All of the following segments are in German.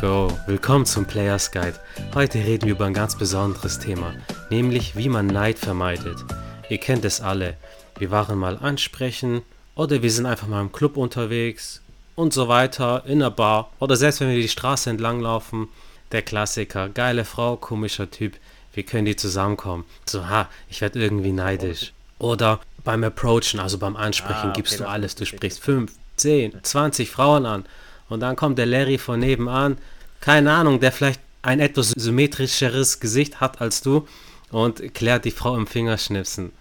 go! Willkommen zum Players Guide. Heute reden wir über ein ganz besonderes Thema, nämlich wie man Neid vermeidet. Ihr kennt es alle. Wir waren mal ansprechen oder wir sind einfach mal im Club unterwegs und so weiter, in der Bar oder selbst wenn wir die Straße entlang laufen. Der Klassiker, geile Frau, komischer Typ, wie können die zusammenkommen? So, ha, ich werde irgendwie neidisch. Oder beim Approachen, also beim Ansprechen, Ah, okay, gibst du alles. Du sprichst 5, 10, 20 Frauen an. Und dann kommt der Larry von nebenan, keine Ahnung, der vielleicht ein etwas symmetrischeres Gesicht hat als du und klärt die Frau im Fingerschnipsen.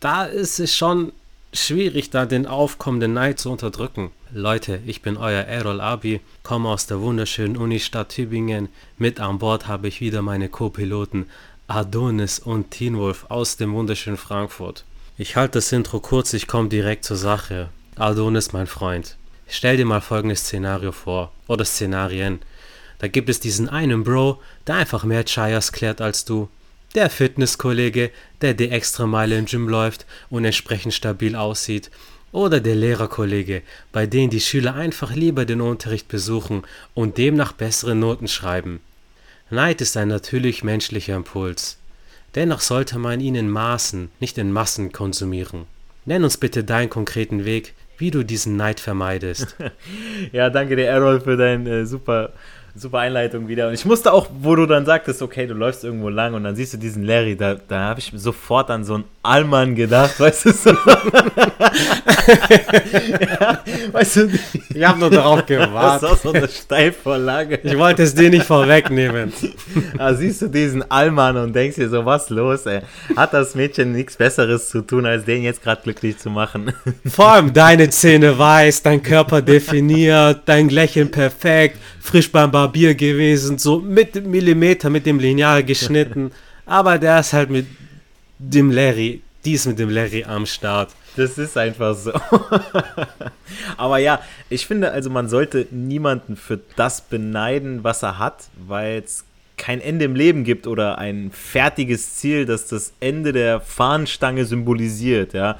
Da ist es schon schwierig, da den aufkommenden Neid zu unterdrücken. Leute, ich bin euer Errol Abi, komme aus der wunderschönen Unistadt Tübingen. Mit an Bord habe ich wieder meine Co-Piloten Adonis und Teen Wolf aus dem wunderschönen Frankfurt. Ich halte das Intro kurz, ich komme direkt zur Sache. Adonis, mein Freund. Stell dir mal folgendes Szenario vor, oder Szenarien. Da gibt es diesen einen Bro, der einfach mehr Chayas klärt als du. Der Fitnesskollege, der die extra Meile im Gym läuft und entsprechend stabil aussieht. Oder der Lehrerkollege, bei dem die Schüler einfach lieber den Unterricht besuchen und demnach bessere Noten schreiben. Neid ist ein natürlich menschlicher Impuls. Dennoch sollte man ihn in Maßen, nicht in Massen konsumieren. Nenn uns bitte deinen konkreten Weg, wie du diesen Neid vermeidest. Ja, danke dir, Errol, für deine äh, super, super Einleitung wieder. Und ich musste auch, wo du dann sagtest, okay, du läufst irgendwo lang und dann siehst du diesen Larry, da, da habe ich sofort an so einen Allmann gedacht, weißt du, so. ja, weißt du, Ich habe nur darauf das gewartet. war so eine Steilvorlage. Ich wollte es dir nicht vorwegnehmen. Da siehst du diesen Allmann und denkst dir so, was los, ey? Hat das Mädchen nichts Besseres zu tun, als den jetzt gerade glücklich zu machen? Vor allem deine Zähne weiß, dein Körper definiert, dein Lächeln perfekt, frisch beim Barbier gewesen, so mit Millimeter mit dem Lineal geschnitten. Aber der ist halt mit dem Larry, die ist mit dem Larry am Start. Das ist einfach so. Aber ja, ich finde, also man sollte niemanden für das beneiden, was er hat, weil es kein Ende im Leben gibt oder ein fertiges Ziel, das das Ende der Fahnenstange symbolisiert, ja.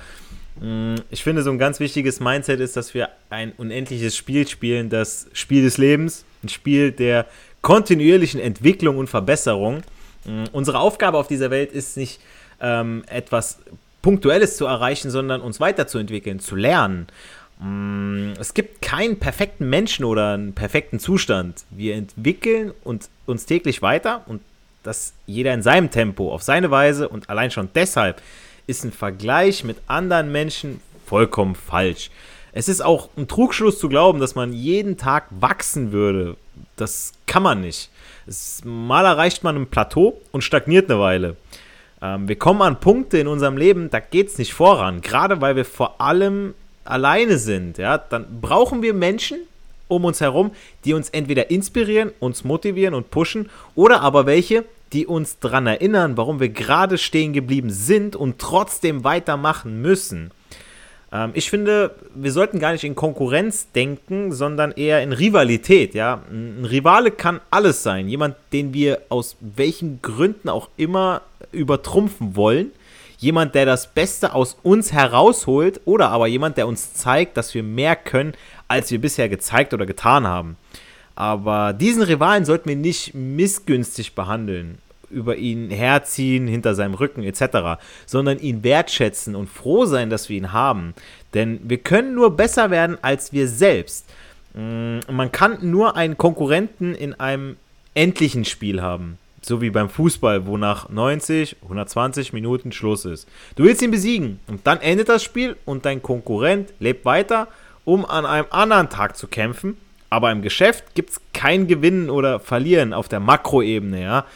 Mm, Ich finde, so ein ganz wichtiges Mindset ist, dass wir ein unendliches Spiel spielen, das Spiel des Lebens, ein Spiel der kontinuierlichen Entwicklung und Verbesserung. Mm, Unsere Aufgabe auf dieser Welt ist nicht ähm, etwas Punktuelles zu erreichen, sondern uns weiterzuentwickeln, zu lernen. Mm, Es gibt keinen perfekten Menschen oder einen perfekten Zustand. Wir entwickeln und uns täglich weiter und das jeder in seinem Tempo, auf seine Weise und allein schon deshalb ist ein Vergleich mit anderen Menschen vollkommen falsch. Es ist auch ein Trugschluss zu glauben, dass man jeden Tag wachsen würde. Das kann man nicht. Es, mal erreicht man ein Plateau und stagniert eine Weile. Ähm, wir kommen an Punkte in unserem Leben, da geht es nicht voran. Gerade weil wir vor allem alleine sind. Ja? Dann brauchen wir Menschen um uns herum, die uns entweder inspirieren, uns motivieren und pushen oder aber welche, die uns daran erinnern, warum wir gerade stehen geblieben sind und trotzdem weitermachen müssen. Ähm, ich finde, wir sollten gar nicht in Konkurrenz denken, sondern eher in Rivalität. Ja? Ein Rivale kann alles sein. Jemand, den wir aus welchen Gründen auch immer übertrumpfen wollen. Jemand, der das Beste aus uns herausholt oder aber jemand, der uns zeigt, dass wir mehr können, als wir bisher gezeigt oder getan haben. Aber diesen Rivalen sollten wir nicht missgünstig behandeln, über ihn herziehen, hinter seinem Rücken etc., sondern ihn wertschätzen und froh sein, dass wir ihn haben. Denn wir können nur besser werden als wir selbst. Mm, Man kann nur einen Konkurrenten in einem endlichen Spiel haben. So wie beim Fußball, wo nach 90, 120 Minuten Schluss ist. Du willst ihn besiegen und dann endet das Spiel und dein Konkurrent lebt weiter, um an einem anderen Tag zu kämpfen. Aber im Geschäft gibt es kein Gewinnen oder Verlieren auf der Makroebene, ja.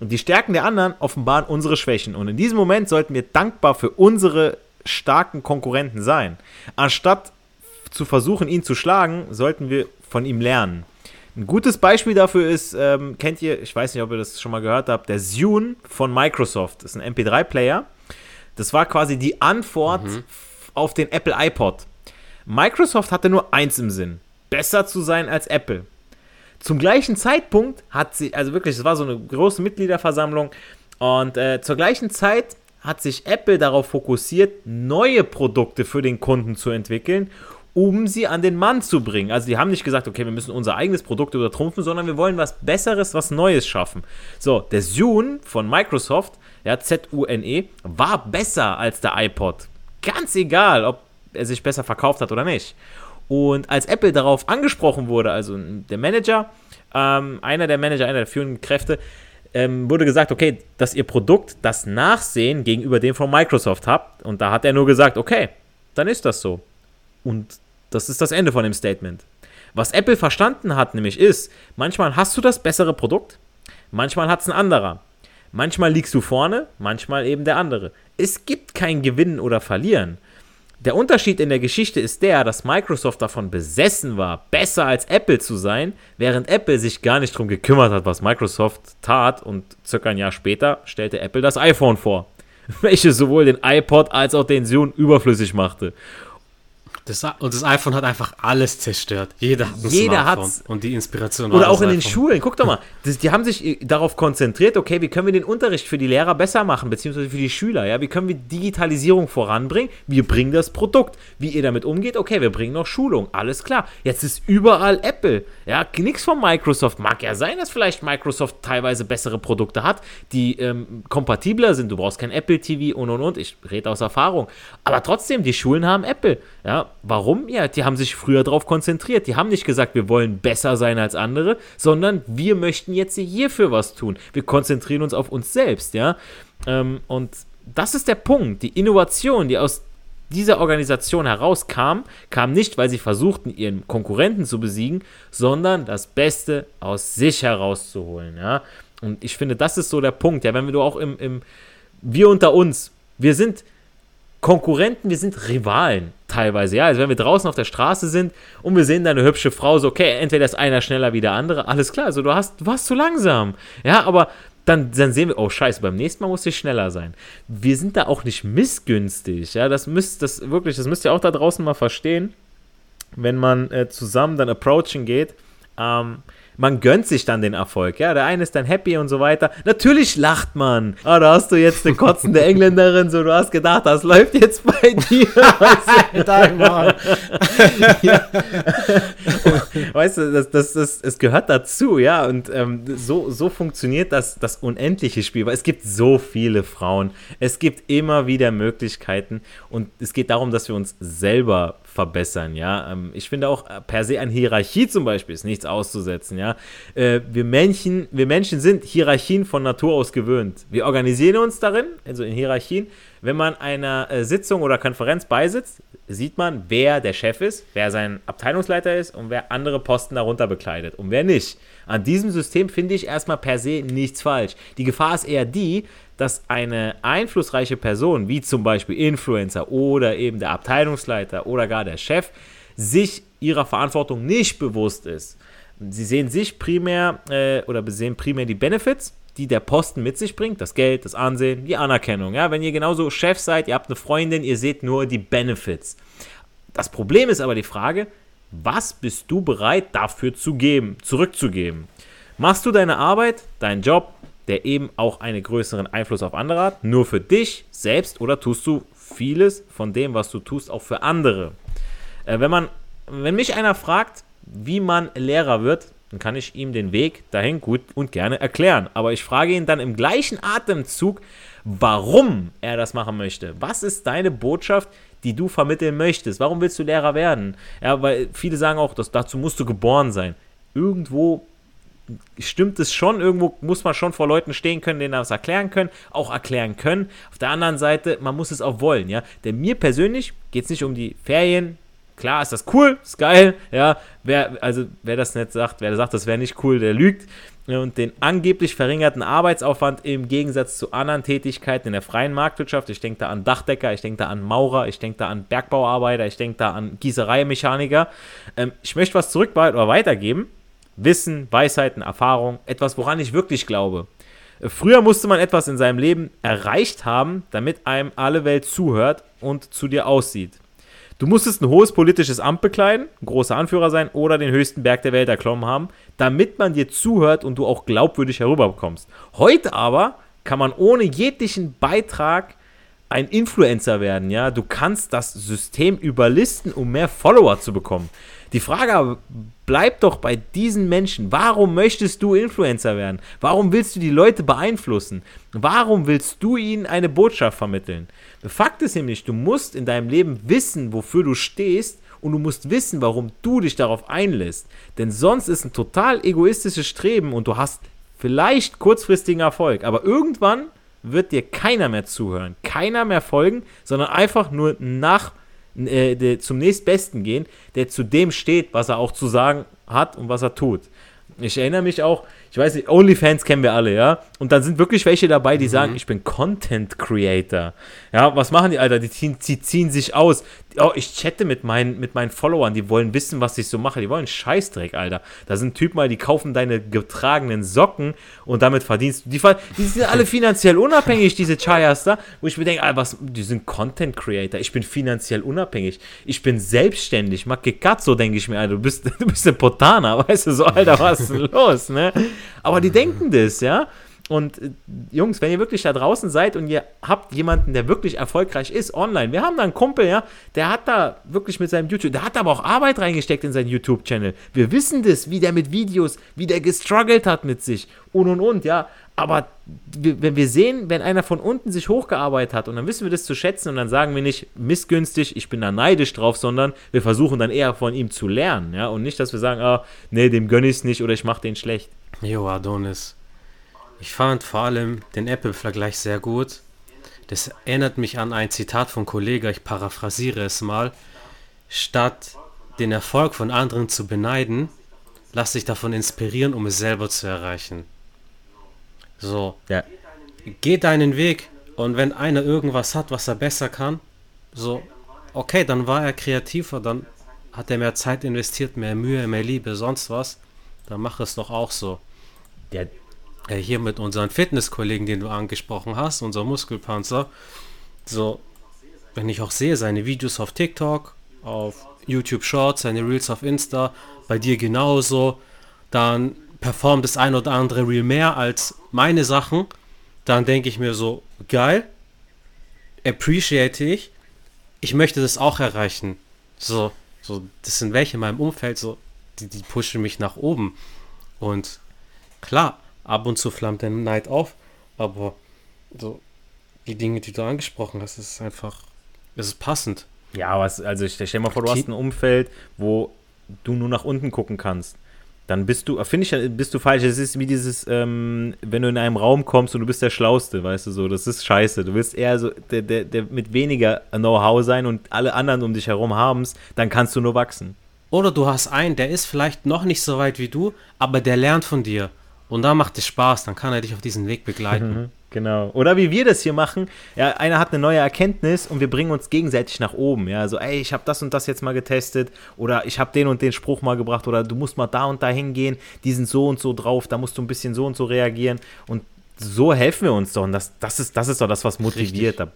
Und die Stärken der anderen offenbaren unsere Schwächen. Und in diesem Moment sollten wir dankbar für unsere starken Konkurrenten sein. Anstatt zu versuchen, ihn zu schlagen, sollten wir von ihm lernen. Ein gutes Beispiel dafür ist, ähm, kennt ihr, ich weiß nicht, ob ihr das schon mal gehört habt, der Zune von Microsoft. Das ist ein MP3-Player. Das war quasi die Antwort f- auf den Apple iPod. Microsoft hatte nur eins im Sinn: besser zu sein als Apple. Zum gleichen Zeitpunkt hat sie, also wirklich, es war so eine große Mitgliederversammlung und äh, zur gleichen Zeit hat sich Apple darauf fokussiert, neue Produkte für den Kunden zu entwickeln um sie an den Mann zu bringen. Also die haben nicht gesagt, okay, wir müssen unser eigenes Produkt übertrumpfen, sondern wir wollen was Besseres, was Neues schaffen. So, der Zune von Microsoft, ja, Z-U-N-E, war besser als der iPod. Ganz egal, ob er sich besser verkauft hat oder nicht. Und als Apple darauf angesprochen wurde, also der Manager, ähm, einer der Manager, einer der führenden Kräfte, ähm, wurde gesagt, okay, dass ihr Produkt das Nachsehen gegenüber dem von Microsoft habt. Und da hat er nur gesagt, okay, dann ist das so. Und das ist das Ende von dem Statement. Was Apple verstanden hat, nämlich ist, manchmal hast du das bessere Produkt, manchmal hat es ein anderer. Manchmal liegst du vorne, manchmal eben der andere. Es gibt kein Gewinnen oder Verlieren. Der Unterschied in der Geschichte ist der, dass Microsoft davon besessen war, besser als Apple zu sein, während Apple sich gar nicht darum gekümmert hat, was Microsoft tat und circa ein Jahr später stellte Apple das iPhone vor, welches sowohl den iPod als auch den Zune überflüssig machte. Das, und das iPhone hat einfach alles zerstört. Jeder hat ein Jeder Smartphone. Und die Inspiration Oder auch in den Schulen. Guck doch mal. Das, die haben sich äh, darauf konzentriert, okay, wie können wir den Unterricht für die Lehrer besser machen, beziehungsweise für die Schüler. Ja? Wie können wir Digitalisierung voranbringen? Wir bringen das Produkt. Wie ihr damit umgeht, okay, wir bringen noch Schulung. Alles klar. Jetzt ist überall Apple. Ja, nichts von Microsoft. Mag ja sein, dass vielleicht Microsoft teilweise bessere Produkte hat, die ähm, kompatibler sind. Du brauchst kein Apple TV und und und. Ich rede aus Erfahrung. Aber trotzdem, die Schulen haben Apple. Ja, Warum? Ja, die haben sich früher darauf konzentriert. Die haben nicht gesagt, wir wollen besser sein als andere, sondern wir möchten jetzt hierfür was tun. Wir konzentrieren uns auf uns selbst, ja. Ähm, und das ist der Punkt. Die Innovation, die aus dieser Organisation herauskam, kam nicht, weil sie versuchten, ihren Konkurrenten zu besiegen, sondern das Beste aus sich herauszuholen, ja. Und ich finde, das ist so der Punkt, ja, wenn du auch im, im wir unter uns, wir sind Konkurrenten, wir sind Rivalen teilweise, ja. Also wenn wir draußen auf der Straße sind und wir sehen da eine hübsche Frau, so, okay, entweder ist einer schneller wie der andere, alles klar, also du hast, du warst zu langsam. Ja, aber dann, dann sehen wir, oh scheiße, beim nächsten Mal muss ich schneller sein. Wir sind da auch nicht missgünstig, ja. Das müsst, das wirklich, das müsst ihr auch da draußen mal verstehen, wenn man äh, zusammen dann approachen geht. Ähm, man gönnt sich dann den Erfolg. Ja, der eine ist dann happy und so weiter. Natürlich lacht man. Ah, da hast du jetzt eine kotzende Engländerin, so du hast gedacht, das läuft jetzt bei dir. ja. Weißt du, das, das, das, es gehört dazu, ja. Und ähm, so, so funktioniert das, das unendliche Spiel, weil es gibt so viele Frauen. Es gibt immer wieder Möglichkeiten und es geht darum, dass wir uns selber verbessern, ja. Ähm, ich finde auch äh, per se an Hierarchie zum Beispiel ist nichts auszusetzen, ja. Äh, wir Menschen, wir Menschen sind Hierarchien von Natur aus gewöhnt. Wir organisieren uns darin, also in Hierarchien. Wenn man einer äh, Sitzung oder Konferenz beisitzt, sieht man, wer der Chef ist, wer sein Abteilungsleiter ist und wer andere Posten darunter bekleidet und wer nicht. An diesem System finde ich erstmal per se nichts falsch. Die Gefahr ist eher die, dass eine einflussreiche Person, wie zum Beispiel Influencer oder eben der Abteilungsleiter oder gar der Chef, sich ihrer Verantwortung nicht bewusst ist. Sie sehen sich primär äh, oder sehen primär die Benefits, die der Posten mit sich bringt, das Geld, das Ansehen, die Anerkennung. Ja, wenn ihr genauso Chef seid, ihr habt eine Freundin, ihr seht nur die Benefits. Das Problem ist aber die Frage, was bist du bereit dafür zu geben, zurückzugeben? Machst du deine Arbeit, deinen Job, der eben auch einen größeren Einfluss auf andere hat, nur für dich selbst oder tust du vieles von dem, was du tust, auch für andere? Äh, wenn man, wenn mich einer fragt, wie man Lehrer wird, dann kann ich ihm den Weg dahin gut und gerne erklären. Aber ich frage ihn dann im gleichen Atemzug, warum er das machen möchte. Was ist deine Botschaft, die du vermitteln möchtest? Warum willst du Lehrer werden? Ja, weil viele sagen auch, dass dazu musst du geboren sein. Irgendwo stimmt es schon, irgendwo muss man schon vor Leuten stehen können, denen das erklären können, auch erklären können. Auf der anderen Seite, man muss es auch wollen, ja. Denn mir persönlich geht es nicht um die Ferien. Klar ist das cool, ist geil, ja. Wer, also wer das nicht sagt, wer sagt, das wäre nicht cool, der lügt. Und den angeblich verringerten Arbeitsaufwand im Gegensatz zu anderen Tätigkeiten in der freien Marktwirtschaft, ich denke da an Dachdecker, ich denke da an Maurer, ich denke da an Bergbauarbeiter, ich denke da an Gießereimechaniker. Ähm, ich möchte was zurück oder weitergeben Wissen, Weisheiten, Erfahrung, etwas, woran ich wirklich glaube. Früher musste man etwas in seinem Leben erreicht haben, damit einem alle Welt zuhört und zu dir aussieht. Du musstest ein hohes politisches Amt bekleiden, ein großer Anführer sein oder den höchsten Berg der Welt erklommen haben, damit man dir zuhört und du auch glaubwürdig herüberkommst. Heute aber kann man ohne jeglichen Beitrag ein Influencer werden, ja. Du kannst das System überlisten, um mehr Follower zu bekommen. Die Frage bleibt doch bei diesen Menschen. Warum möchtest du Influencer werden? Warum willst du die Leute beeinflussen? Warum willst du ihnen eine Botschaft vermitteln? Fakt ist nämlich, du musst in deinem Leben wissen, wofür du stehst und du musst wissen, warum du dich darauf einlässt. Denn sonst ist ein total egoistisches Streben und du hast vielleicht kurzfristigen Erfolg, aber irgendwann wird dir keiner mehr zuhören, keiner mehr folgen, sondern einfach nur nach äh, zum nächstbesten gehen, der zu dem steht, was er auch zu sagen hat und was er tut. Ich erinnere mich auch, ich weiß nicht, OnlyFans kennen wir alle, ja. Und dann sind wirklich welche dabei, die mhm. sagen, ich bin Content Creator. Ja, was machen die, Alter? Die ziehen, die ziehen sich aus. Oh, ich chatte mit meinen, mit meinen Followern, die wollen wissen, was ich so mache. Die wollen Scheißdreck, Alter. Da sind Typen mal, die kaufen deine getragenen Socken und damit verdienst du. Die, die sind alle finanziell unabhängig, diese Chayas da, wo ich mir denke, Alter, was, die sind Content Creator. Ich bin finanziell unabhängig. Ich bin selbstständig. so denke ich mir, Alter. Du bist, du bist ein Potaner, weißt du, so, Alter, was ist denn los, ne? Aber die denken das, ja. Und äh, Jungs, wenn ihr wirklich da draußen seid und ihr habt jemanden, der wirklich erfolgreich ist online, wir haben da einen Kumpel, ja, der hat da wirklich mit seinem YouTube, der hat aber auch Arbeit reingesteckt in seinen YouTube-Channel. Wir wissen das, wie der mit Videos, wie der gestruggelt hat mit sich und und und, ja. Aber wenn wir sehen, wenn einer von unten sich hochgearbeitet hat und dann wissen wir das zu schätzen und dann sagen wir nicht missgünstig, ich bin da neidisch drauf, sondern wir versuchen dann eher von ihm zu lernen, ja. Und nicht, dass wir sagen, ah, nee, dem gönne ich es nicht oder ich mache den schlecht. Jo, Adonis. Ich fand vor allem den Apple-Vergleich sehr gut. Das erinnert mich an ein Zitat von Kollege, ich paraphrasiere es mal. Statt den Erfolg von anderen zu beneiden, lass dich davon inspirieren, um es selber zu erreichen. So. Ja. Geh deinen Weg und wenn einer irgendwas hat, was er besser kann, so, okay, dann war er kreativer, dann hat er mehr Zeit investiert, mehr Mühe, mehr Liebe, sonst was, dann mach es doch auch so der, äh, hier mit unseren Fitnesskollegen, den du angesprochen hast, unser Muskelpanzer, so, wenn ich auch sehe, seine Videos auf TikTok, auf YouTube Shorts, seine Reels auf Insta, bei dir genauso, dann performt das ein oder andere Reel mehr als meine Sachen, dann denke ich mir so, geil, appreciate ich, ich möchte das auch erreichen. So, so, das sind welche in meinem Umfeld, so, die, die pushen mich nach oben. Und Klar, ab und zu flammt der Neid auf, aber so die Dinge, die du angesprochen hast, ist einfach, es ist passend. Ja, was, also ich stell mal vor, du hast ein Umfeld, wo du nur nach unten gucken kannst. Dann bist du, finde ich, bist du falsch. Es ist wie dieses, ähm, wenn du in einem Raum kommst und du bist der Schlauste, weißt du so, das ist scheiße. Du willst eher so der, der, der mit weniger Know-how sein und alle anderen um dich herum haben es, dann kannst du nur wachsen. Oder du hast einen, der ist vielleicht noch nicht so weit wie du, aber der lernt von dir. Und da macht es Spaß, dann kann er dich auf diesen Weg begleiten. Mhm, genau. Oder wie wir das hier machen, ja, einer hat eine neue Erkenntnis und wir bringen uns gegenseitig nach oben. Ja, so, ey, ich habe das und das jetzt mal getestet oder ich habe den und den Spruch mal gebracht oder du musst mal da und da hingehen, die sind so und so drauf, da musst du ein bisschen so und so reagieren und so helfen wir uns doch. Und das, das, ist, das ist doch das, was motiviert. Da,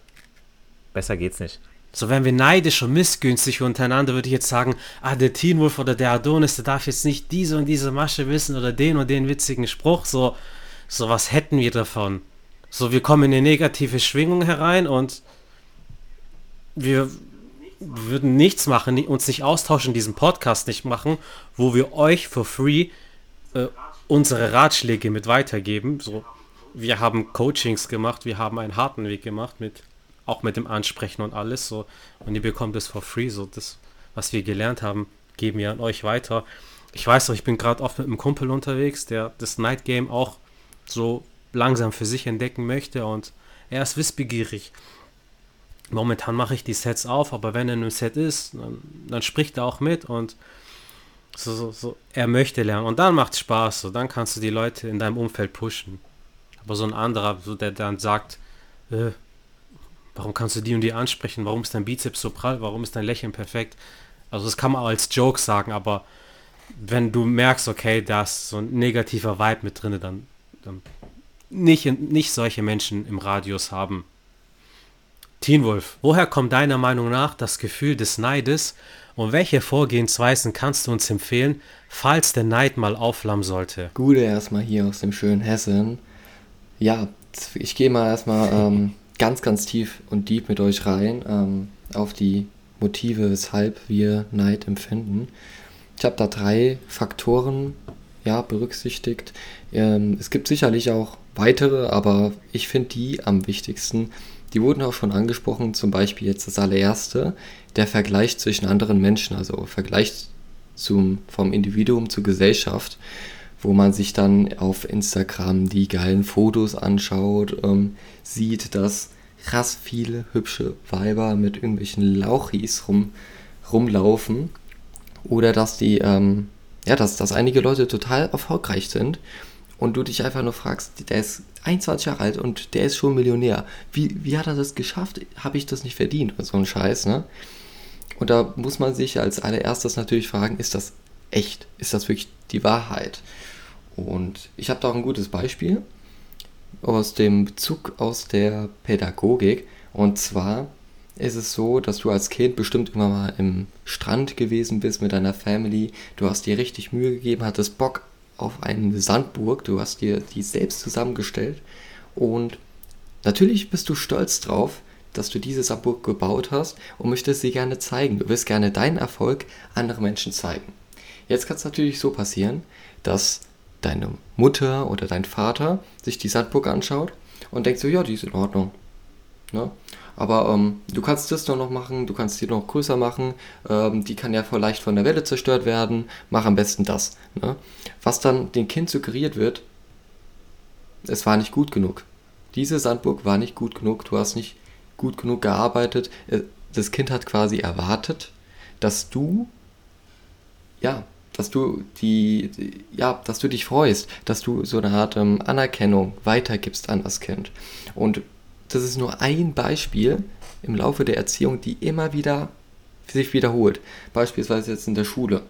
besser geht's nicht. So, wenn wir neidisch und missgünstig untereinander, würde ich jetzt sagen, ah, der Teen Wolf oder der Adonis, der darf jetzt nicht diese und diese Masche wissen oder den und den witzigen Spruch. So, so was hätten wir davon? So, wir kommen in eine negative Schwingung herein und wir würden nichts machen, uns nicht austauschen, diesen Podcast nicht machen, wo wir euch for free äh, unsere Ratschläge mit weitergeben. So, wir haben Coachings gemacht, wir haben einen harten Weg gemacht mit auch mit dem Ansprechen und alles so. Und ihr bekommt es for free. So, das, was wir gelernt haben, geben wir an euch weiter. Ich weiß doch, ich bin gerade oft mit einem Kumpel unterwegs, der das Night Game auch so langsam für sich entdecken möchte und er ist wissbegierig. Momentan mache ich die Sets auf, aber wenn er in einem Set ist, dann, dann spricht er auch mit und so, so, so, er möchte lernen. Und dann macht es Spaß. So, dann kannst du die Leute in deinem Umfeld pushen. Aber so ein anderer, so der dann sagt, äh, Warum kannst du die und die ansprechen? Warum ist dein Bizeps so prall? Warum ist dein Lächeln perfekt? Also das kann man auch als Joke sagen, aber wenn du merkst, okay, da ist so ein negativer Vibe mit drin, dann, dann nicht, nicht solche Menschen im Radius haben. Teen Wolf, woher kommt deiner Meinung nach das Gefühl des Neides und welche Vorgehensweisen kannst du uns empfehlen, falls der Neid mal aufflammen sollte? Gute erstmal hier aus dem schönen Hessen. Ja, ich gehe mal erstmal ähm, ganz, ganz tief und deep mit euch rein ähm, auf die Motive, weshalb wir Neid empfinden. Ich habe da drei Faktoren ja, berücksichtigt. Ähm, es gibt sicherlich auch weitere, aber ich finde die am wichtigsten. Die wurden auch schon angesprochen, zum Beispiel jetzt das allererste, der Vergleich zwischen anderen Menschen, also Vergleich zum, vom Individuum zur Gesellschaft, wo man sich dann auf Instagram die geilen Fotos anschaut, ähm, sieht, dass krass viele hübsche Weiber mit irgendwelchen Lauchis rum, rumlaufen oder dass die, ähm, ja, dass, dass einige Leute total erfolgreich sind und du dich einfach nur fragst, der ist 21 Jahre alt und der ist schon Millionär. Wie, wie hat er das geschafft? Habe ich das nicht verdient? So ein Scheiß, ne? Und da muss man sich als allererstes natürlich fragen, ist das echt? Ist das wirklich die Wahrheit? Und ich habe da auch ein gutes Beispiel aus dem Bezug aus der Pädagogik. Und zwar ist es so, dass du als Kind bestimmt immer mal im Strand gewesen bist mit deiner Family. Du hast dir richtig Mühe gegeben, hattest Bock auf eine Sandburg. Du hast dir die selbst zusammengestellt. Und natürlich bist du stolz drauf, dass du diese Sandburg gebaut hast und möchtest sie gerne zeigen. Du willst gerne deinen Erfolg anderen Menschen zeigen. Jetzt kann es natürlich so passieren, dass deine Mutter oder dein Vater sich die Sandburg anschaut und denkt so, ja, die ist in Ordnung. Ne? Aber ähm, du kannst das noch machen, du kannst die noch größer machen, ähm, die kann ja vielleicht von der Welle zerstört werden, mach am besten das. Ne? Was dann dem Kind suggeriert wird, es war nicht gut genug. Diese Sandburg war nicht gut genug, du hast nicht gut genug gearbeitet. Äh, das Kind hat quasi erwartet, dass du, ja, dass du die, ja, dass du dich freust, dass du so eine Art ähm, Anerkennung weitergibst an das Kind. Und das ist nur ein Beispiel im Laufe der Erziehung, die immer wieder sich wiederholt. Beispielsweise jetzt in der Schule.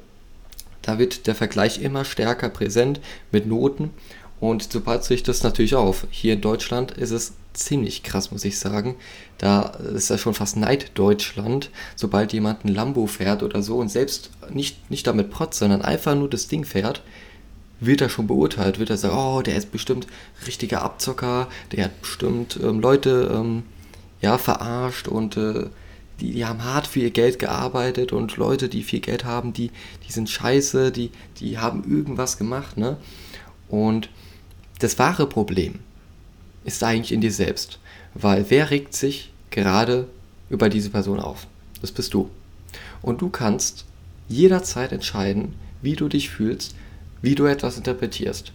Da wird der Vergleich immer stärker präsent mit Noten und so baut sich das natürlich auf. Hier in Deutschland ist es ziemlich krass, muss ich sagen. Da ist das schon fast Neid-Deutschland, sobald jemand ein Lambo fährt oder so und selbst nicht, nicht damit protzt, sondern einfach nur das Ding fährt, wird er schon beurteilt, wird er sagen, oh, der ist bestimmt richtiger Abzocker, der hat bestimmt ähm, Leute ähm, ja, verarscht und äh, die, die haben hart für ihr Geld gearbeitet und Leute, die viel Geld haben, die, die sind scheiße, die, die haben irgendwas gemacht, ne? Und das wahre Problem ist eigentlich in dir selbst. Weil wer regt sich gerade über diese Person auf? Das bist du. Und du kannst jederzeit entscheiden, wie du dich fühlst, wie du etwas interpretierst.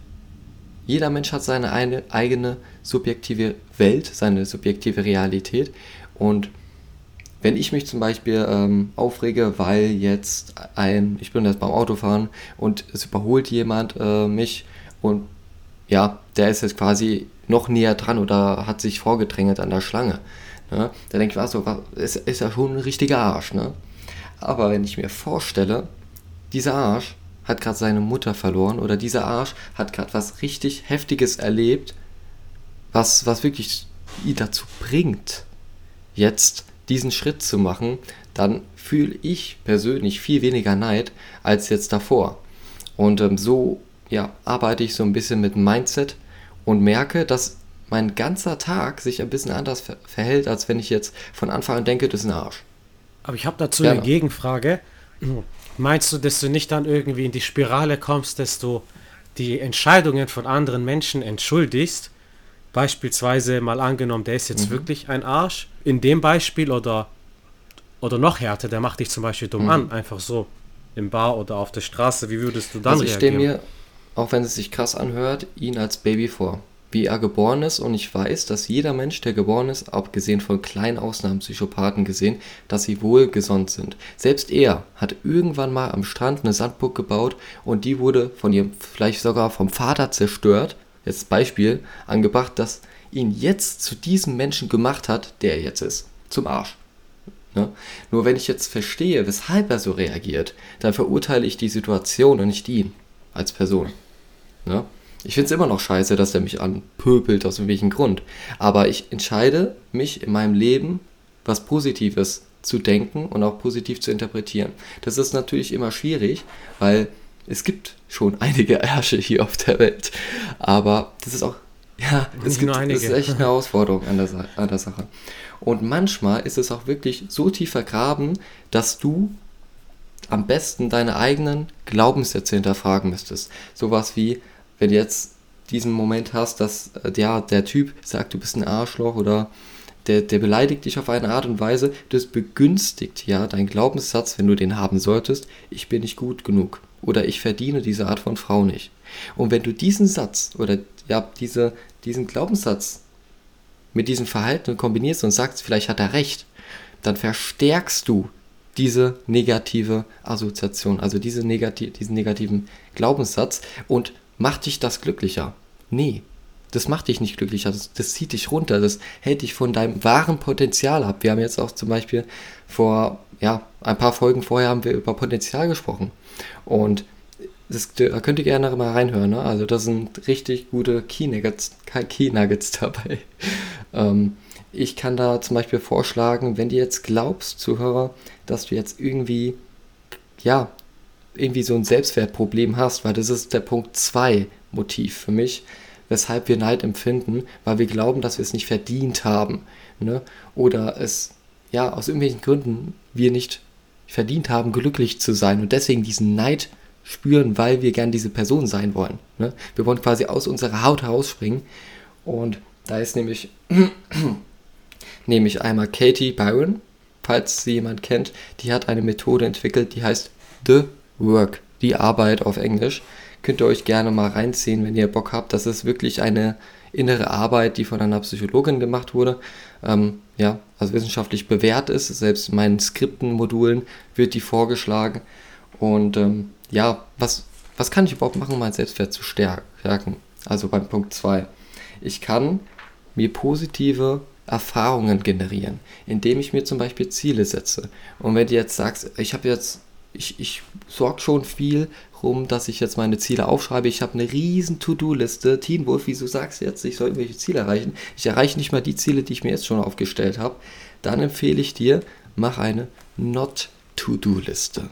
Jeder Mensch hat seine eine, eigene subjektive Welt, seine subjektive Realität. Und wenn ich mich zum Beispiel ähm, aufrege, weil jetzt ein, ich bin jetzt beim Autofahren und es überholt jemand äh, mich und ja, der ist jetzt quasi noch näher dran oder hat sich vorgedrängelt an der Schlange. Ne? Da denke ich, was, so, ist, ist ja schon ein richtiger Arsch. Ne? Aber wenn ich mir vorstelle, dieser Arsch hat gerade seine Mutter verloren oder dieser Arsch hat gerade was richtig Heftiges erlebt, was, was wirklich ihn dazu bringt, jetzt diesen Schritt zu machen, dann fühle ich persönlich viel weniger Neid als jetzt davor. Und ähm, so ja, arbeite ich so ein bisschen mit Mindset und merke, dass mein ganzer Tag sich ein bisschen anders ver verhält, als wenn ich jetzt von Anfang an denke, das ist ein Arsch. Aber ich habe dazu Gerne. eine Gegenfrage. Meinst du, dass du nicht dann irgendwie in die Spirale kommst, dass du die Entscheidungen von anderen Menschen entschuldigst? Beispielsweise mal angenommen, der ist jetzt mhm. wirklich ein Arsch. In dem Beispiel oder, oder noch härter, der macht dich zum Beispiel dumm mhm. an, einfach so im Bar oder auf der Straße. Wie würdest du dann also ich reagieren? Mir auch wenn es sich krass anhört, ihn als Baby vor. Wie er geboren ist und ich weiß, dass jeder Mensch, der geboren ist, abgesehen von kleinen Ausnahmen Psychopathen gesehen, dass sie wohlgesont sind. Selbst er hat irgendwann mal am Strand eine Sandburg gebaut und die wurde von ihrem, vielleicht sogar vom Vater zerstört. Jetzt Beispiel angebracht, dass ihn jetzt zu diesem Menschen gemacht hat, der er jetzt ist. Zum Arsch. Ne? Nur wenn ich jetzt verstehe, weshalb er so reagiert, dann verurteile ich die Situation und nicht ihn als Person. Ne? Ich finde es immer noch scheiße, dass der mich anpöbelt, aus welchem Grund. Aber ich entscheide mich in meinem Leben, was Positives zu denken und auch positiv zu interpretieren. Das ist natürlich immer schwierig, weil es gibt schon einige Ärsche hier auf der Welt. Aber das ist auch Ja, es gibt, das ist echt eine Herausforderung an der, an der Sache. Und manchmal ist es auch wirklich so tief vergraben, dass du am besten deine eigenen Glaubenssätze hinterfragen müsstest. Sowas wie, wenn du jetzt diesen Moment hast, dass äh, ja, der Typ sagt, du bist ein Arschloch oder der, der beleidigt dich auf eine Art und Weise, das begünstigt ja deinen Glaubenssatz, wenn du den haben solltest, ich bin nicht gut genug oder ich verdiene diese Art von Frau nicht. Und wenn du diesen Satz oder ja, diese, diesen Glaubenssatz mit diesem Verhalten kombinierst und sagst, vielleicht hat er recht, dann verstärkst du diese negative Assoziation, also diese negati diesen negativen Glaubenssatz und macht dich das glücklicher? Nee, das macht dich nicht glücklicher, das, das zieht dich runter, das hält dich von deinem wahren Potenzial ab. Wir haben jetzt auch zum Beispiel vor, ja, ein paar Folgen vorher haben wir über Potenzial gesprochen und das, da könnt ihr gerne mal reinhören. Ne? Also da sind richtig gute Key Nuggets, Key Nuggets dabei. Ähm, ich kann da zum Beispiel vorschlagen, wenn du jetzt glaubst, Zuhörer, dass du jetzt irgendwie, ja, irgendwie so ein Selbstwertproblem hast, weil das ist der Punkt 2 Motiv für mich, weshalb wir Neid empfinden, weil wir glauben, dass wir es nicht verdient haben. Ne? Oder es, ja, aus irgendwelchen Gründen wir nicht verdient haben, glücklich zu sein und deswegen diesen Neid spüren, weil wir gern diese Person sein wollen. Ne? Wir wollen quasi aus unserer Haut herausspringen. Und da ist nämlich, nämlich einmal Katie Byron, falls sie jemand kennt, die hat eine Methode entwickelt, die heißt The Work, die Arbeit auf Englisch. Könnt ihr euch gerne mal reinziehen, wenn ihr Bock habt. Das ist wirklich eine innere Arbeit, die von einer Psychologin gemacht wurde. Ähm, ja, also wissenschaftlich bewährt ist. Selbst in meinen Skriptenmodulen wird die vorgeschlagen. Und ähm, ja, was, was kann ich überhaupt machen, um mein Selbstwert zu stärken? Also beim Punkt 2. Ich kann mir positive Erfahrungen generieren, indem ich mir zum Beispiel Ziele setze. Und wenn du jetzt sagst, ich habe jetzt, ich, ich sorge schon viel rum, dass ich jetzt meine Ziele aufschreibe. Ich habe eine riesen To-Do-Liste. Teen Wolf, wieso sagst du jetzt, ich soll irgendwelche Ziele erreichen? Ich erreiche nicht mal die Ziele, die ich mir jetzt schon aufgestellt habe. Dann empfehle ich dir, mach eine Not-To-Do-Liste.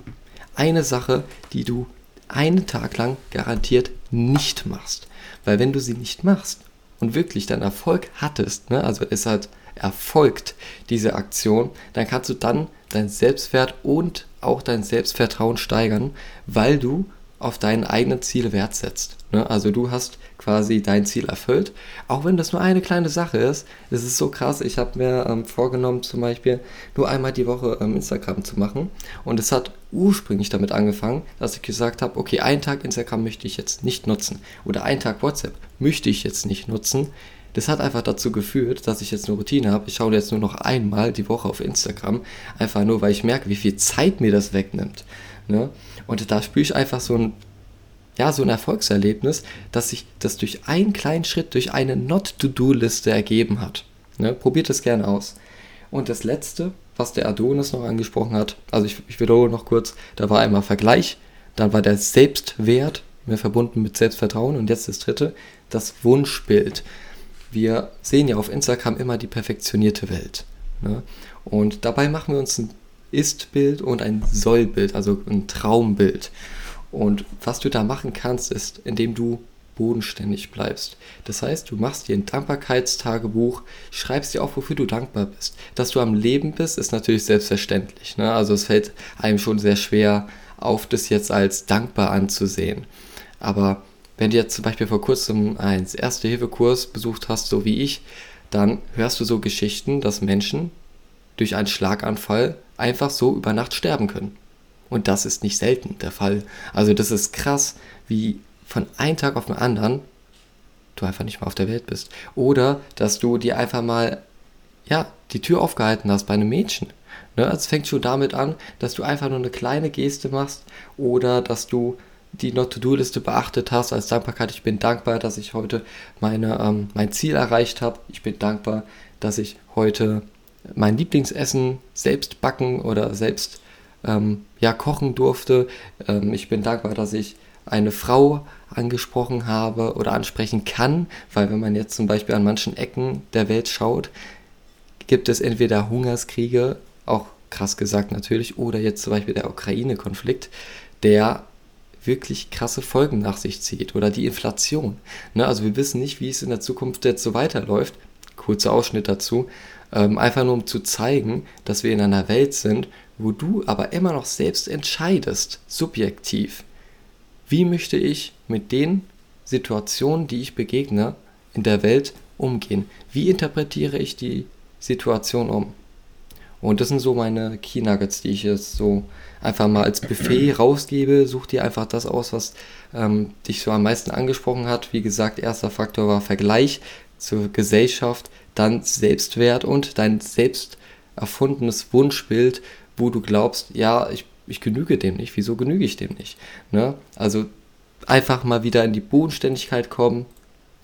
Eine Sache, die du einen Tag lang garantiert nicht machst. Weil wenn du sie nicht machst und wirklich deinen Erfolg hattest, ne, also es hat erfolgt, diese Aktion, dann kannst du dann dein Selbstwert und auch dein Selbstvertrauen steigern, weil du auf deine eigenen Ziele Wert setzt. Ne? Also du hast quasi dein Ziel erfüllt, auch wenn das nur eine kleine Sache ist. Es ist so krass, ich habe mir ähm, vorgenommen, zum Beispiel nur einmal die Woche ähm, Instagram zu machen. Und es hat ursprünglich damit angefangen, dass ich gesagt habe, okay, einen Tag Instagram möchte ich jetzt nicht nutzen. Oder einen Tag WhatsApp möchte ich jetzt nicht nutzen. Das hat einfach dazu geführt, dass ich jetzt eine Routine habe. Ich schaue jetzt nur noch einmal die Woche auf Instagram. Einfach nur, weil ich merke, wie viel Zeit mir das wegnimmt. Ne? Und da spüre ich einfach so ein, ja, so ein Erfolgserlebnis, dass sich das durch einen kleinen Schritt, durch eine Not-to-Do-Liste ergeben hat. Ne? Probiert es gerne aus. Und das letzte, was der Adonis noch angesprochen hat, also ich, ich wiederhole noch kurz, da war einmal Vergleich, dann war der Selbstwert mehr verbunden mit Selbstvertrauen und jetzt das dritte, das Wunschbild. Wir sehen ja auf Instagram immer die perfektionierte Welt. Ne? Und dabei machen wir uns ein Ist-Bild und ein Soll-Bild, also ein Traumbild. Und was du da machen kannst, ist, indem du bodenständig bleibst. Das heißt, du machst dir ein Dankbarkeitstagebuch, schreibst dir auf, wofür du dankbar bist. Dass du am Leben bist, ist natürlich selbstverständlich. Ne? Also es fällt einem schon sehr schwer auf, das jetzt als dankbar anzusehen. Aber wenn du jetzt zum Beispiel vor kurzem einen Erste-Hilfe-Kurs besucht hast, so wie ich, dann hörst du so Geschichten, dass Menschen durch einen Schlaganfall einfach so über Nacht sterben können. Und das ist nicht selten der Fall. Also das ist krass, wie von einem Tag auf den anderen du einfach nicht mehr auf der Welt bist. Oder dass du dir einfach mal, ja, die Tür aufgehalten hast bei einem Mädchen. Ne? Es fängt schon damit an, dass du einfach nur eine kleine Geste machst oder dass du die Not-to-Do-Liste beachtet hast als Dankbarkeit. Ich bin dankbar, dass ich heute meine, ähm, mein Ziel erreicht habe. Ich bin dankbar, dass ich heute mein Lieblingsessen selbst backen oder selbst ähm, ja, kochen durfte. Ähm, ich bin dankbar, dass ich eine Frau angesprochen habe oder ansprechen kann, weil wenn man jetzt zum Beispiel an manchen Ecken der Welt schaut, gibt es entweder Hungerskriege, auch krass gesagt natürlich, oder jetzt zum Beispiel der Ukraine-Konflikt, der wirklich krasse Folgen nach sich zieht oder die Inflation. Ne? Also wir wissen nicht, wie es in der Zukunft jetzt so weiterläuft. Kurzer Ausschnitt dazu. Ähm, einfach nur um zu zeigen, dass wir in einer Welt sind, wo du aber immer noch selbst entscheidest, subjektiv, wie möchte ich mit den Situationen, die ich begegne, in der Welt umgehen? Wie interpretiere ich die Situation um? Und das sind so meine Key Nuggets, die ich jetzt so einfach mal als Buffet rausgebe. Such dir einfach das aus, was ähm, dich so am meisten angesprochen hat. Wie gesagt, erster Faktor war Vergleich zur Gesellschaft, dann Selbstwert und dein selbst erfundenes Wunschbild, wo du glaubst, ja, ich, ich genüge dem nicht. Wieso genüge ich dem nicht? Ne? Also einfach mal wieder in die Bodenständigkeit kommen,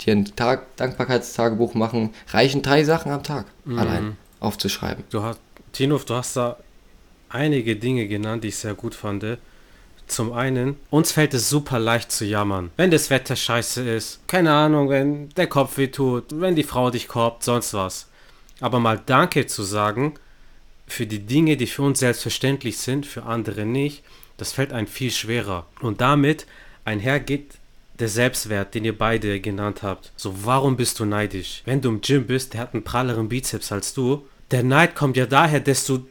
dir ein Tag Dankbarkeitstagebuch machen, reichen drei Sachen am Tag mhm. allein aufzuschreiben. Du hast, Tino, du hast da einige Dinge genannt, die ich sehr gut fand. Zum einen, uns fällt es super leicht zu jammern. Wenn das Wetter scheiße ist, keine Ahnung, wenn der Kopf weh tut, wenn die Frau dich korbt, sonst was. Aber mal Danke zu sagen für die Dinge, die für uns selbstverständlich sind, für andere nicht, das fällt einem viel schwerer. Und damit einhergeht der Selbstwert, den ihr beide genannt habt. So, warum bist du neidisch? Wenn du im Gym bist, der hat einen pralleren Bizeps als du. Der Neid kommt ja daher, dass du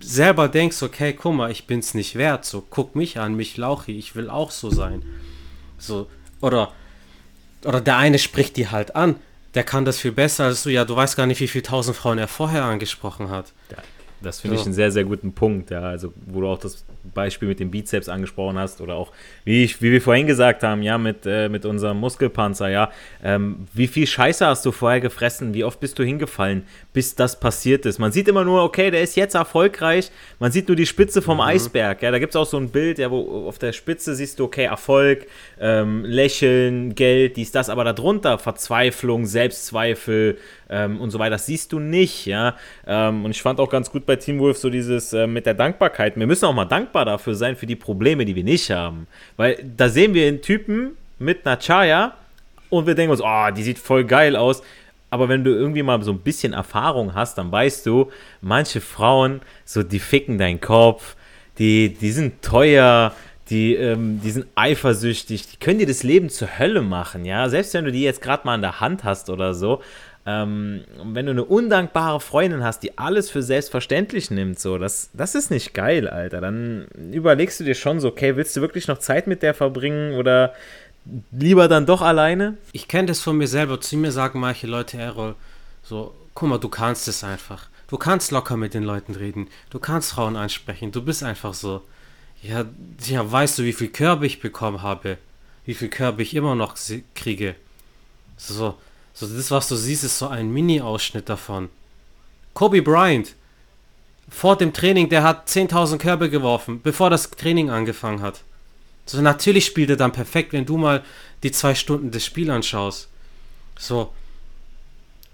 selber denkst, okay, guck mal, ich bin's nicht wert. So, guck mich an, mich Lauchi, ich will auch so sein. So, oder, oder der eine spricht die halt an. Der kann das viel besser als du. Ja, du weißt gar nicht, wie viele tausend Frauen er vorher angesprochen hat. Ja, das finde so. ich einen sehr, sehr guten Punkt. Ja, also, wo du auch das Beispiel mit dem Bizeps angesprochen hast oder auch, wie, ich, wie wir vorhin gesagt haben, ja, mit, äh, mit unserem Muskelpanzer, ja, ähm, wie viel Scheiße hast du vorher gefressen, wie oft bist du hingefallen, bis das passiert ist. Man sieht immer nur, okay, der ist jetzt erfolgreich, man sieht nur die Spitze vom mhm. Eisberg, ja, da gibt es auch so ein Bild, ja, wo auf der Spitze siehst du, okay, Erfolg, ähm, Lächeln, Geld, dies, das, aber darunter Verzweiflung, Selbstzweifel, ähm, und so weiter. Das siehst du nicht, ja. Ähm, und ich fand auch ganz gut bei Team Wolf so dieses äh, mit der Dankbarkeit. Wir müssen auch mal dankbar dafür sein für die Probleme, die wir nicht haben. Weil da sehen wir einen Typen mit einer Chaya und wir denken uns, oh, die sieht voll geil aus. Aber wenn du irgendwie mal so ein bisschen Erfahrung hast, dann weißt du, manche Frauen, so die ficken deinen Kopf, die, die sind teuer, die, ähm, die sind eifersüchtig, die können dir das Leben zur Hölle machen, ja. Selbst wenn du die jetzt gerade mal in der Hand hast oder so, ähm, wenn du eine undankbare Freundin hast, die alles für selbstverständlich nimmt, so, das, das ist nicht geil, Alter. Dann überlegst du dir schon so, okay, willst du wirklich noch Zeit mit der verbringen oder lieber dann doch alleine? Ich kenne das von mir selber. Zu mir sagen manche Leute, Errol, so, guck mal, du kannst es einfach. Du kannst locker mit den Leuten reden. Du kannst Frauen ansprechen. Du bist einfach so. Ja, ja, weißt du, wie viel Körbe ich bekommen habe? Wie viel Körbe ich immer noch kriege? So, so, das, was du siehst, ist so ein Mini-Ausschnitt davon. Kobe Bryant, vor dem Training, der hat 10.000 Körbe geworfen, bevor das Training angefangen hat. So, natürlich spielt er dann perfekt, wenn du mal die zwei Stunden des Spiels anschaust. So.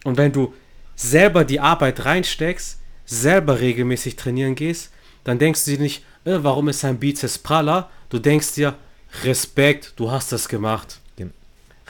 Und wenn du selber die Arbeit reinsteckst, selber regelmäßig trainieren gehst, dann denkst du dir nicht, äh, warum ist sein Bizeps praller? Du denkst dir, Respekt, du hast das gemacht.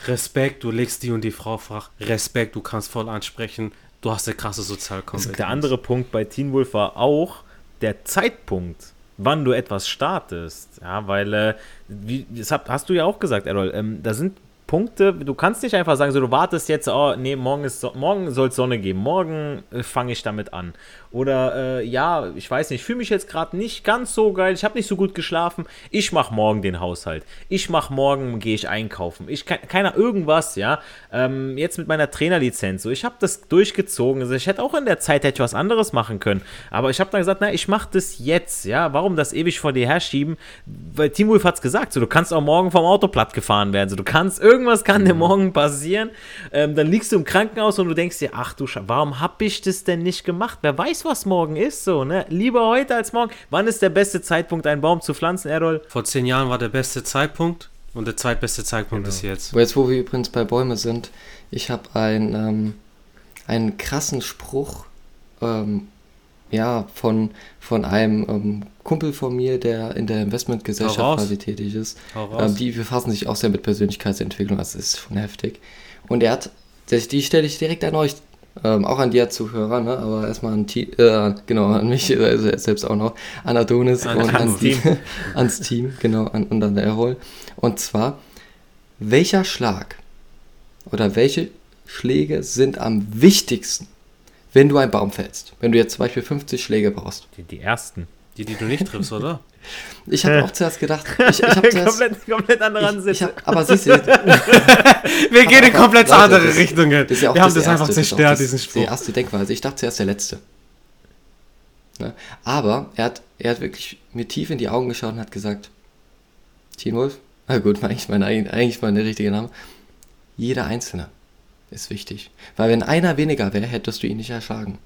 Respekt, du legst die und die Frau flach. Respekt, du kannst voll ansprechen. Du hast eine krasse Sozialkompetenz. Der andere Punkt bei Teen Wolf war auch der Zeitpunkt, wann du etwas startest. Ja, weil, äh, wie, das hast du ja auch gesagt, Errol, ähm, da sind Punkte, du kannst nicht einfach sagen, so du wartest jetzt, oh nee, morgen, so morgen soll es Sonne geben, morgen äh, fange ich damit an. Oder äh, ja, ich weiß nicht, ich fühle mich jetzt gerade nicht ganz so geil, ich habe nicht so gut geschlafen, ich mache morgen den Haushalt. Ich mache morgen, gehe ich einkaufen. Ich kann, keiner irgendwas, ja. Ähm, jetzt mit meiner Trainerlizenz, so ich habe das durchgezogen. Also ich hätte auch in der Zeit hätte was anderes machen können, aber ich habe dann gesagt, na, ich mache das jetzt, ja. Warum das ewig vor dir herschieben? Weil Team Wolf hat es gesagt, so du kannst auch morgen vom Auto platt gefahren werden, so du kannst irgendwie irgendwas kann dir mhm. morgen passieren. Ähm, dann liegst du im Krankenhaus und du denkst dir, ach du Scheiße, warum habe ich das denn nicht gemacht? Wer weiß, was morgen ist, so, ne? Lieber heute als morgen. Wann ist der beste Zeitpunkt, einen Baum zu pflanzen, Errol? Vor zehn Jahren war der beste Zeitpunkt und der zweitbeste Zeitpunkt genau. ist jetzt. Jetzt, wo wir übrigens bei Bäume sind, ich habe ein, ähm, einen krassen Spruch ähm, ja, von, von einem ähm, Kumpel von mir, der in der Investmentgesellschaft quasi tätig ist. Ähm, die befassen sich auch sehr mit Persönlichkeitsentwicklung, das ist schon heftig. Und er hat, die stelle ich direkt an euch Ähm, auch an die als Zuhörer, ne? aber erstmal an, äh, genau, an mich äh, selbst auch noch, an Adonis An und ans Team, ans Team, genau, an, und an Errol. Und zwar, welcher Schlag oder welche Schläge sind am wichtigsten, wenn du einen Baum fällst? Wenn du jetzt zum Beispiel 50 Schläge brauchst. Die, die ersten. Die, die du nicht triffst, oder? Ich habe auch zuerst gedacht, ich, ich habe komplett, komplett andere hab, aber siehst du, Wir gehen in komplett Leute, andere das- Richtungen. Das ja Wir haben das das einfach zerstört, das, diesen Die Spruch. erste Denkweise. Ich dachte zuerst der letzte. Ne? Aber er hat, er hat wirklich mir tief in die Augen geschaut und hat gesagt, Teen Wolf, na gut, eigentlich mein, eigen- eigentlich mein richtiger Name, jeder Einzelne ist wichtig. Weil wenn einer weniger wäre, hättest du ihn nicht erschlagen.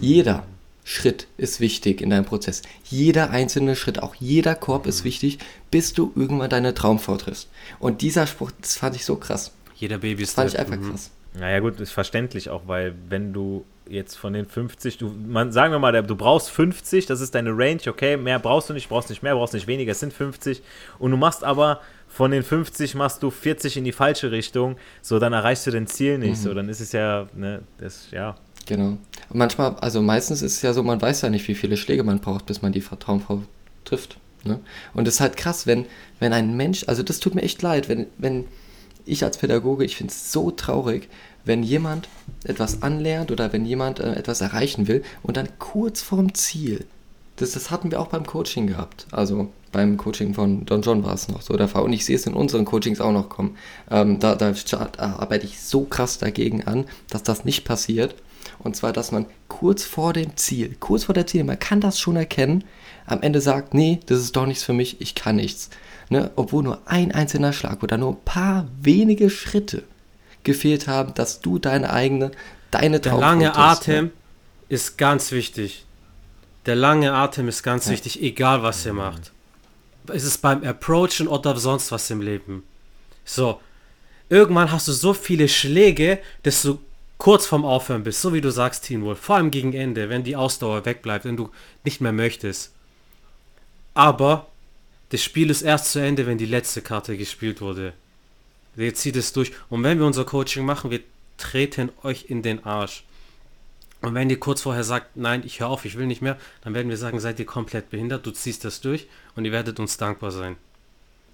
Jeder Schritt ist wichtig in deinem Prozess. Jeder einzelne Schritt, auch jeder Korb ist wichtig, bis du irgendwann deine Traumfrau triffst. Und dieser Spruch, das fand ich so krass. Jeder Baby Das ist fand ich einfach krass. Naja gut, ist verständlich auch, weil wenn du jetzt von den 50, du, man, sagen wir mal, du brauchst 50, das ist deine Range, okay, mehr brauchst du nicht, brauchst nicht mehr, brauchst nicht weniger, es sind 50 und du machst aber von den 50 machst du 40 in die falsche Richtung, so dann erreichst du dein Ziel nicht, so dann ist es ja, ne, das, ja, Genau. Und manchmal, also meistens ist es ja so, man weiß ja nicht, wie viele Schläge man braucht, bis man die Traumfrau trifft. Ne? Und es ist halt krass, wenn, wenn ein Mensch, also das tut mir echt leid, wenn, wenn ich als Pädagoge, ich finde es so traurig, wenn jemand etwas anlernt oder wenn jemand äh, etwas erreichen will und dann kurz vorm Ziel, das, das hatten wir auch beim Coaching gehabt, also beim Coaching von Don John war es noch so der Fall und ich sehe es in unseren Coachings auch noch kommen. Ähm, da, da, da arbeite ich so krass dagegen an, dass das nicht passiert. Und zwar, dass man kurz vor dem Ziel, kurz vor der Ziel, man kann das schon erkennen, am Ende sagt, nee, das ist doch nichts für mich, ich kann nichts. Ne? Obwohl nur ein einzelner Schlag oder nur ein paar wenige Schritte gefehlt haben, dass du deine eigene, deine Der Traumfrau lange Atem ist ganz wichtig. Der lange Atem ist ganz Ja. wichtig, egal was ihr macht. Ist es beim Approachen oder sonst was im Leben. So, irgendwann hast du so viele Schläge, dass du kurz vorm Aufhören bist, so wie du sagst, Teen Wolf. Vor allem gegen Ende, wenn die Ausdauer wegbleibt, wenn du nicht mehr möchtest. Aber das Spiel ist erst zu Ende, wenn die letzte Karte gespielt wurde. Jetzt zieht es durch. Und wenn wir unser Coaching machen, wir treten euch in den Arsch. Und wenn ihr kurz vorher sagt, nein, ich höre auf, ich will nicht mehr, dann werden wir sagen, seid ihr komplett behindert, du ziehst das durch und ihr werdet uns dankbar sein.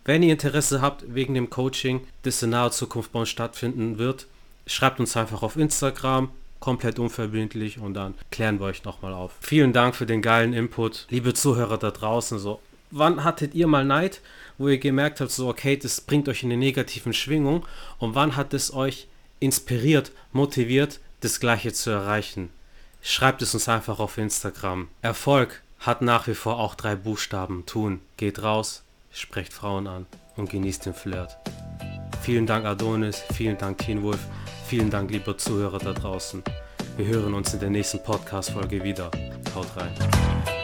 Wenn ihr Interesse habt wegen dem Coaching, das in naher Zukunft bei uns stattfinden wird, schreibt uns einfach auf Instagram, komplett unverbindlich und dann klären wir euch nochmal auf. Vielen Dank für den geilen Input, liebe Zuhörer da draußen. So, wann hattet ihr mal Neid, wo ihr gemerkt habt, so okay, das bringt euch in eine negativen Schwingung und wann hat es euch inspiriert, motiviert, das Gleiche zu erreichen? Schreibt es uns einfach auf Instagram. Erfolg hat nach wie vor auch drei Buchstaben. Tun. Geht raus, sprecht Frauen an und genießt den Flirt. Vielen Dank Adonis, vielen Dank Teen Wolf, vielen Dank lieber Zuhörer da draußen. Wir hören uns in der nächsten Podcast-Folge wieder. Haut rein.